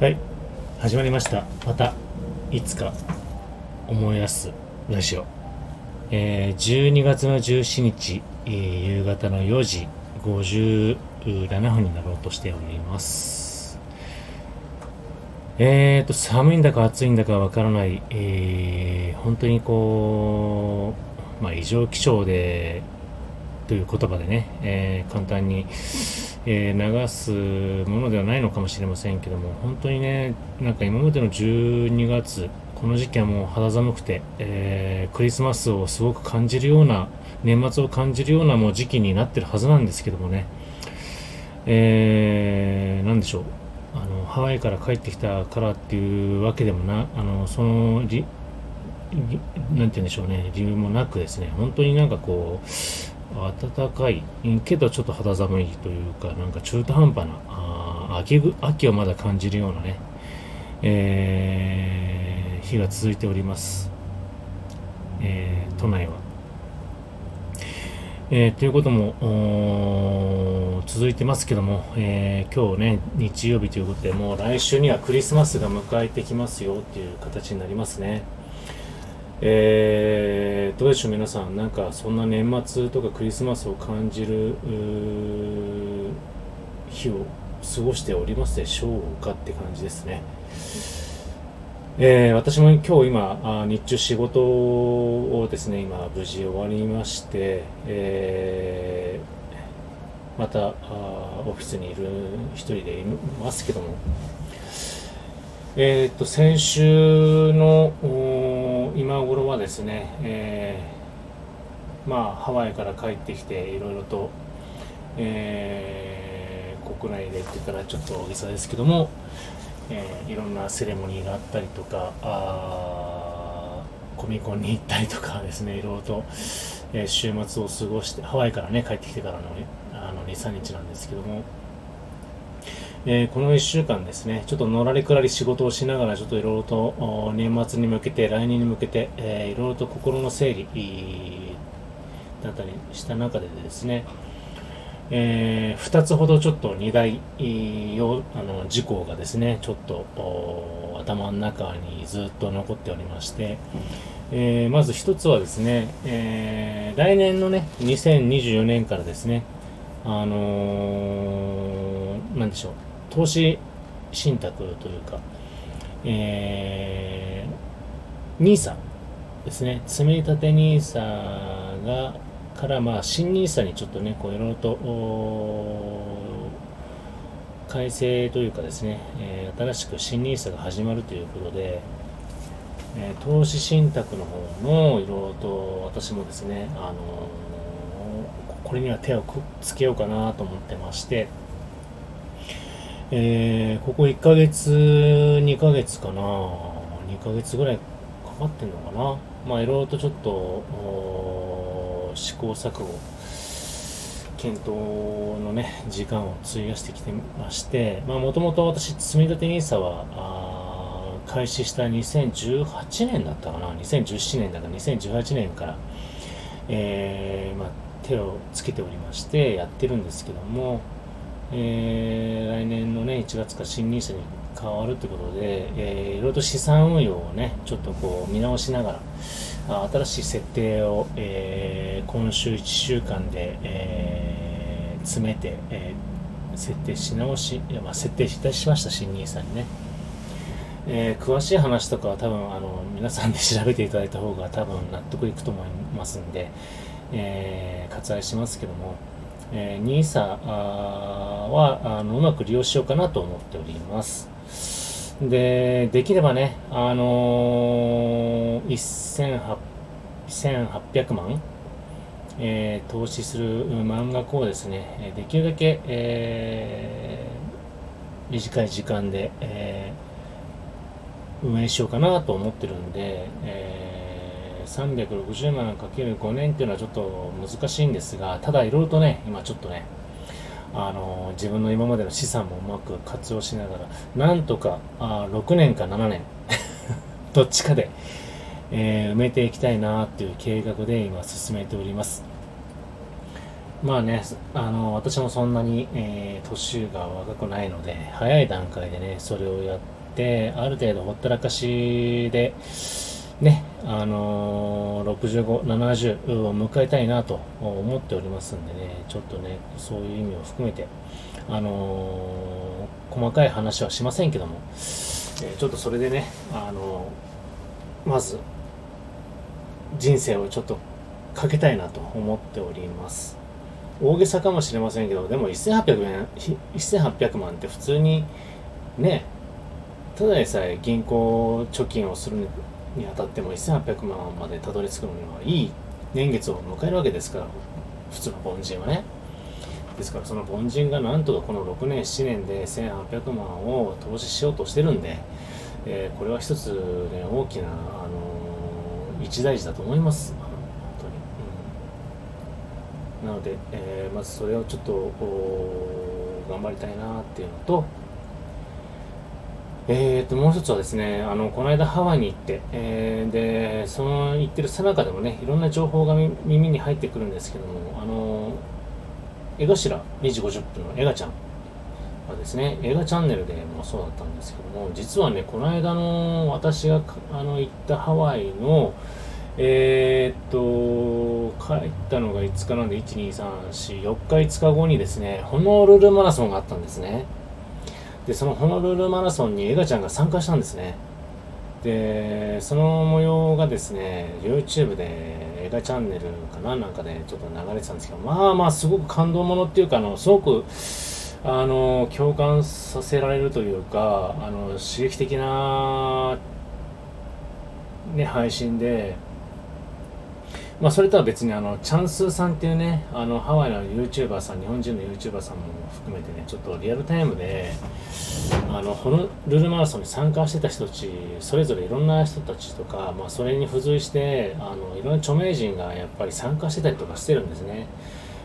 はい。始まりました。またいつか思い出すラジオ、えー、12月の17日、えー、夕方の4時57分になろうとしております。えーと寒いんだか暑いんだかわからない、えー、本当にこうまあ異常気象でという言葉でね、えー、簡単に、えー、流すものではないのかもしれませんけども、本当にね、なんか今までの12月、この時期はもう肌寒くて、えー、クリスマスをすごく感じるような、年末を感じるようなもう時期になってるはずなんですけどもね、えー、なんでしょう、あの、ハワイから帰ってきたからっていうわけでもな、あの、その、なんて言うんでしょうね、理由もなくですね、本当になんかこう、暖かい。けどちょっと肌寒いというかなんか中途半端なあ秋秋をまだ感じるようなね、えー、日が続いております、えー、都内は、えー、ということも続いてますけども、えー、今日ね日曜日ということでもう来週にはクリスマスが迎えてきますよっていう形になりますね。えー、どうでしょう皆さんなんかそんな年末とかクリスマスを感じる日を過ごしておりますでしょうかって感じですね、えー、私も今日今日中仕事をですね今無事終わりまして、えー、またあオフィスにいる一人でいますけども。えー、っと先週の今頃はですね、えー、まあハワイから帰ってきていろいろと、えー、国内でって言ったらちょっと大げさですけども、えー、いろんなセレモニーがあったりとかあコミコンに行ったりとかですねいろいろと、えー、週末を過ごしてハワイからね帰ってきてからのあの23日なんですけどもえー、この1週間ですね、ちょっとのらりくらり仕事をしながら、ちょっといろいろと年末に向けて、来年に向けて、いろいろと心の整理だったりした中でですね、えー、2つほどちょっと2大よあの事項がですね、ちょっと頭の中にずっと残っておりまして、えー、まず1つはですね、えー、来年のね、2024年からですね、あのー、なんでしょう、投資信託というか、えー、NISA ですね、積み立て NISA が、からまあ新 NISA にちょっとね、こういろいろと改正というかですね、えー、新しく新 NISA が始まるということで、えー、投資信託の方もいろいろと私もですね、あのー、これには手をくっつけようかなと思ってまして、えー、ここ1ヶ月、2ヶ月かな、2ヶ月ぐらいかかってんのかな。まあ、いろいろとちょっと、試行錯誤、検討のね、時間を費やしてきてまして、まあ、もともと私、積立 NISA は、開始した2018年だったかな、2017年だから2018年から、えー、まあ、手をつけておりまして、やってるんですけども、えー、来年のね、1月から新 NISA に変わるということで、えー、いろいろと資産運用をね、ちょっとこう見直しながら、新しい設定を、えー、今週1週間で、えー、詰めて、えー、設定し直し、まあ、設定いたしました、新 NISA にね。えー、詳しい話とかは多分あの皆さんで調べていただいた方が多分納得いくと思いますんで、えー、割愛しますけども、えー、NISA はあのうまく利用しようかなと思っております。で、できればね、あのー、1800万、えー、投資する満額をですね、できるだけ、えー、短い時間で、えー、運営しようかなと思ってるんで、えー360万かける5年っていうのはちょっと難しいんですが、ただいろいろとね、今ちょっとね、あの自分の今までの資産もうまく活用しながら、なんとかあ6年か7年、どっちかで、えー、埋めていきたいなっていう計画で今進めております。まあね、あの、私もそんなに、えー、年が若くないので、早い段階でね、それをやって、ある程度ほったらかしで、ね、あのー、65、70を迎えたいなと思っておりますんでね、ちょっとね、そういう意味を含めて、あのー、細かい話はしませんけども、えー、ちょっとそれでね、あのまず、人生をちょっとかけたいなと思っております。大げさかもしれませんけど、でも1800円、1800万って普通に、ね、ただでさえ銀行貯金をするにあたっても1800万までたどり着くのにはいい年月を迎えるわけですから普通の凡人はね。ですからその凡人がなんとかこの6年7年で1800万を投資しようとしてるんで、えー、これは一つね大きな、あのー、一大事だと思います。本当に、うん、なので、えー、まずそれをちょっと頑張りたいなっていうのとえーと、もう一つはですね、あの、この間ハワイに行って、えー、で、その行ってるさなかでもね、いろんな情報が耳に入ってくるんですけども、あの、江頭2時50分のエガちゃんはですね、映画チャンネルでもそうだったんですけども、実はね、この間の私があの行ったハワイの、えー、っと、帰ったのが5日なんで、1、2、3、4、4日、5日後にですね、ホノルルマラソンがあったんですね。でそのホノルルマラソンにエガちゃんが参加したんですね。でその模様がですね YouTube で映画チャンネルかななんかでちょっと流れてたんですけどまあまあすごく感動ものっていうかあのすごくあの共感させられるというかあの刺激的な、ね、配信でまあ、それとは別にあのチャンスーさんっていうねあのハワイの YouTuber さん日本人の YouTuber さんも含めてねちょっとリアルタイムであのホノルルマラソンに参加してた人たちそれぞれいろんな人たちとか、まあ、それに付随してあのいろんな著名人がやっぱり参加してたりとかしてるんですね、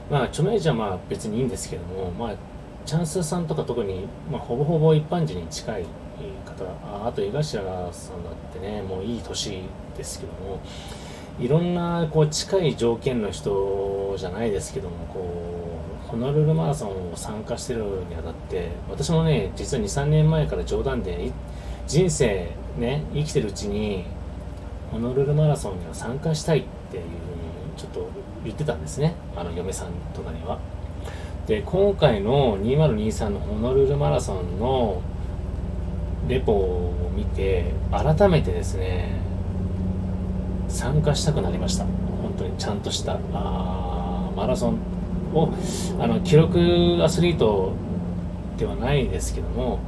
まあ、著名人はまあ別にいいんですけども、まあ、チャンスーさんとか特に、まあ、ほぼほぼ一般人に近い方ああと江頭さんだってねもういい年ですけどもいろんなこう近い条件の人じゃないですけどもこうホノルルマラソンを参加してるにあたって私もね実は23年前から冗談で人生ね生きてるうちにホノルルマラソンには参加したいっていうふうにちょっと言ってたんですね。あの嫁さんとかには。で今回の2023のホノルルマラソンのレポを見て改めてですね参加したくなりました。本当にちゃんとしたあマラソンをあの記録アスリートではないですけども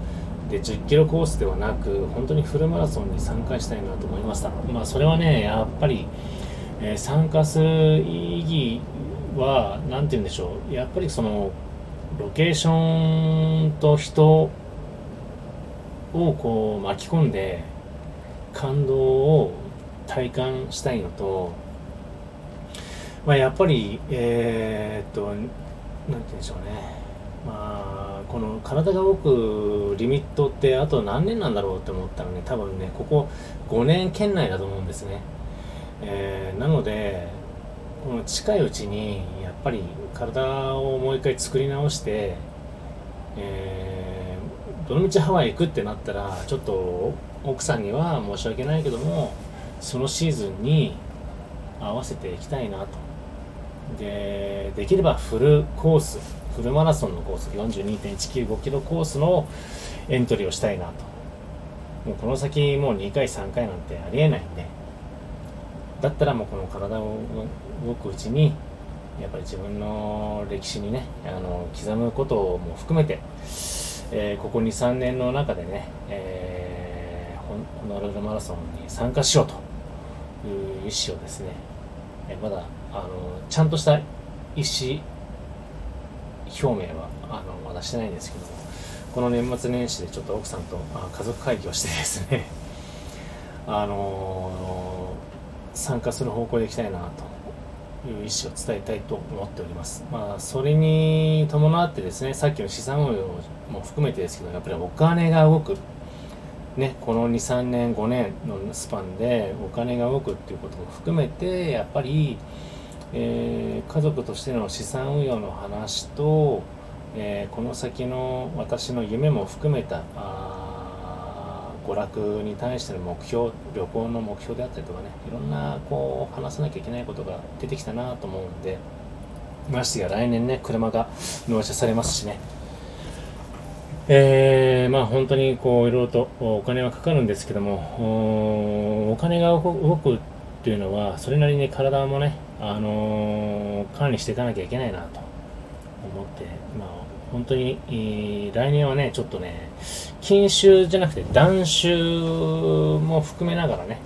で10キロコースではなく本当にフルマラソンに参加したいなと思いました。まあそれはねやっぱり、えー、参加する意義は何て言うんでしょう。やっぱりそのロケーションと人をこう巻き込んで感動を体感したいのと、まあ、やっぱり、えー、っと、なんて言うんでしょうね。まあ、この体が動くリミットってあと何年なんだろうって思ったらね、多分ね、ここ5年圏内だと思うんですね。えー、なので、この近いうちに、やっぱり体をもう一回作り直して、えー、どのみちハワイ行くってなったら、ちょっと奥さんには申し訳ないけども、そのシーズンに合わせていきたいなと。でできればフルコースフルマラソンのコース42.195キロコースのエントリーをしたいなと。もうこの先もう2回3回なんてありえないんで。だったらもうこの体を動くうちにやっぱり自分の歴史にねあの刻むことも含めて、えー、ここ23年の中でね、えー、ホノルルマラソンに参加しようと。意思をですね、えまだあのちゃんとした意思表明はあのまだしてないんですけどもこの年末年始でちょっと奥さんとあ家族会議をしてですね あの参加する方向でいきたいなという意思を伝えたいと思っております。まあ、それに伴ってですね、さっきの資産運用も含めてですけど、やっぱりお金が動くね、この2、3年、5年のスパンでお金が動くっていうことも含めて、やっぱり、えー、家族としての資産運用の話と、えー、この先の私の夢も含めた娯楽に対しての目標旅行の目標であったりとかねいろんなこう話さなきゃいけないことが出てきたなと思うんでましてや来年ね車が納車されますしね。えー、まあ本当にこういろいろとお金はかかるんですけどもお金が動くっていうのはそれなりに体もね、あのー、管理していかなきゃいけないなと思って、まあ、本当に、えー、来年はねちょっとね禁酒じゃなくて断酒も含めながらね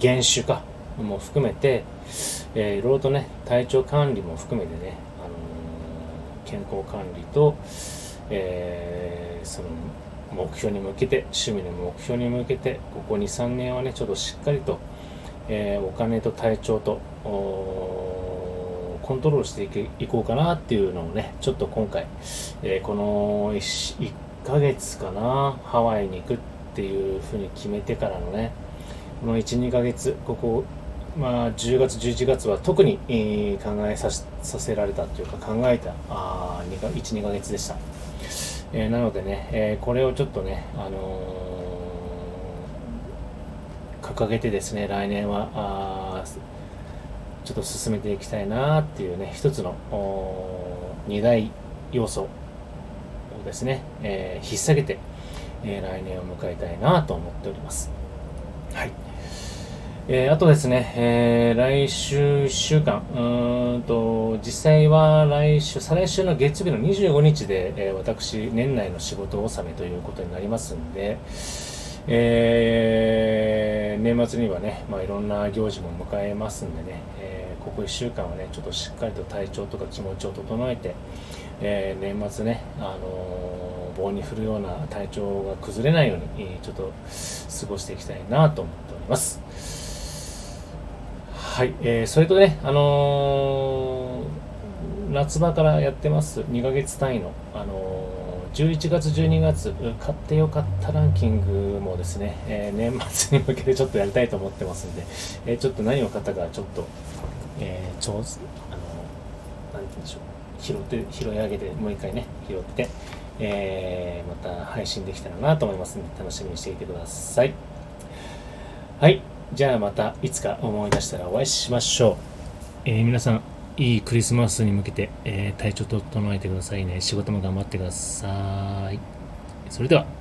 減酒かも含めて、えー、いろいろとね体調管理も含めてね、あのー、健康管理と、えー、その目標に向けて趣味の目標に向けてここ23年はねちょっとしっかりと、えー、お金と体調とコントロールしていこうかなっていうのをねちょっと今回、えー、この 1, 1ヶ月かなハワイに行くっていうふうに決めてからのねこの12ヶ月ここまあ、10月、11月は特に、えー、考えささせられたというか考えたあ1、2ヶ月でした。えー、なのでね、えー、これをちょっとね、あのー、掲げてですね、来年はあちょっと進めていきたいなっていうね、一つの二大要素をですね、え引っ提げて、え来年を迎えたいなと思っております。はい。えー、あとですね、えー、来週1週間、うんと、実際は来週、再来週の月曜日の25日で、えー、私、年内の仕事納めということになりますんで、えー、年末にはね、まあ、いろんな行事も迎えますんでね、えー、ここ1週間はね、ちょっとしっかりと体調とか気持ちを整えて、えー、年末ね、あの棒に振るような体調が崩れないように、ちょっと過ごしていきたいなと思っております。はい、えー、それとね、あのー、夏場からやってます、2ヶ月単位の、あのー、11月、12月、買ってよかったランキングもですね、えー、年末に向けてちょっとやりたいと思ってますんで、えー、ちょっと何を買ったか、ちょっと、えー、ちょあのー、なんて言うんでしょう、拾って、拾い上げて、もう一回ね、拾って、えー、また配信できたらなと思いますので、楽しみにしていてください。はい。じゃあまたいつか思い出したらお会いしましょう。えー、皆さん、いいクリスマスに向けて、えー、体調整えてくださいね。仕事も頑張ってください。それでは。